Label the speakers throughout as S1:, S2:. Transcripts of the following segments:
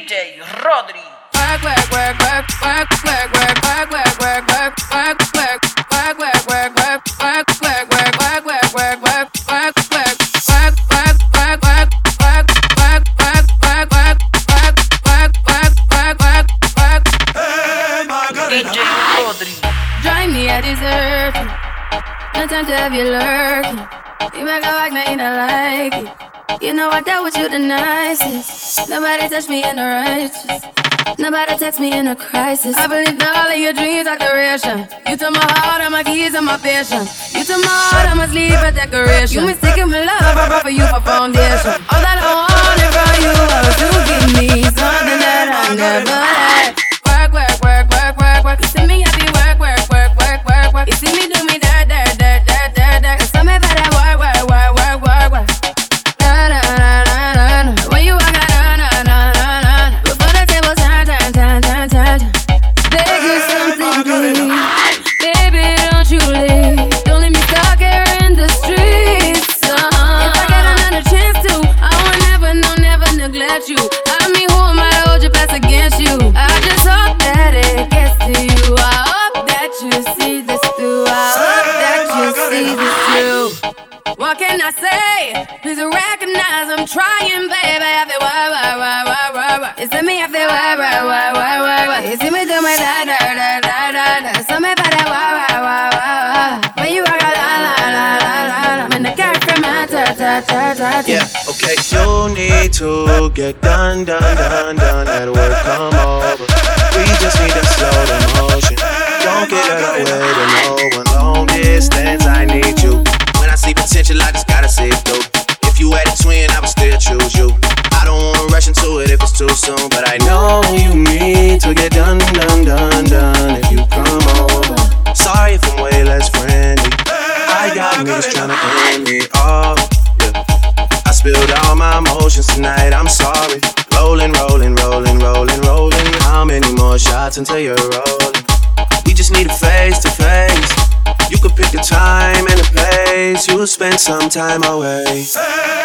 S1: DJ Rodri.
S2: Work, work, work, work, work, I deserve you. No time to have you lurking. You make a like, man, I like it. You know I dealt with you the nicest. Nobody touched me in the righteous. Nobody text me in a crisis. I believe in all of your dreams are duration. You took my heart, and my keys, and my patience. You took my heart, I must leave a decoration. You mistaken my love, I brought for you for foundation. please it's you. What can I say? Please recognize I'm trying, baby. I feel wah wah wah wah wah wah. It's me, I feel wah wah wah wah wah wah. It's me do my da da da da da da. So me para wah wah wah wah wah. When you walk out, la la la la la. When the character matter, ta ta ta ta.
S3: Yeah, okay. You need to get done, done, done, done at work. Come niggas me off. Yeah. I spilled all my emotions tonight, I'm sorry. Rolling, rolling, rolling, rolling, rolling. How many more shots until you're rolling? We just need a face to face. You could pick a time and a place. You'll spend some time away.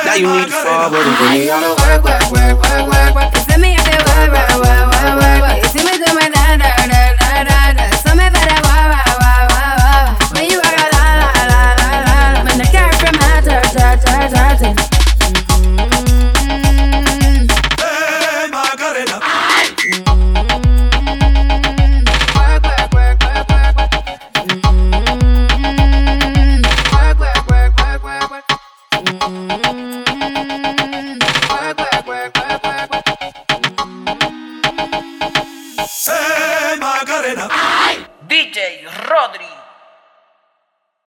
S3: Now you need to forward and bring me on a
S2: work, work, work, work, work, work. You see me, work, work, work, work, work,
S1: DJ Rodri.